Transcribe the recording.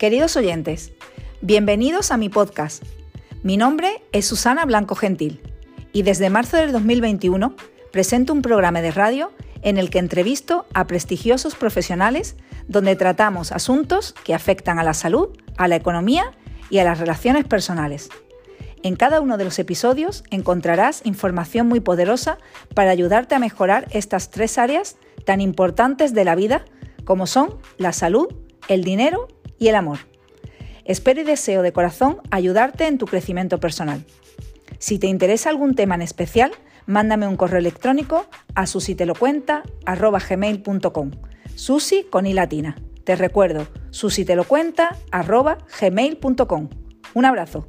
Queridos oyentes, bienvenidos a mi podcast. Mi nombre es Susana Blanco Gentil y desde marzo del 2021 presento un programa de radio en el que entrevisto a prestigiosos profesionales donde tratamos asuntos que afectan a la salud, a la economía y a las relaciones personales. En cada uno de los episodios encontrarás información muy poderosa para ayudarte a mejorar estas tres áreas tan importantes de la vida como son la salud, el dinero y el amor. Espero y deseo de corazón ayudarte en tu crecimiento personal. Si te interesa algún tema en especial, mándame un correo electrónico a susitelocuenta.gmail.com Susi con i latina. Te recuerdo, susitelocuenta.gmail.com Un abrazo.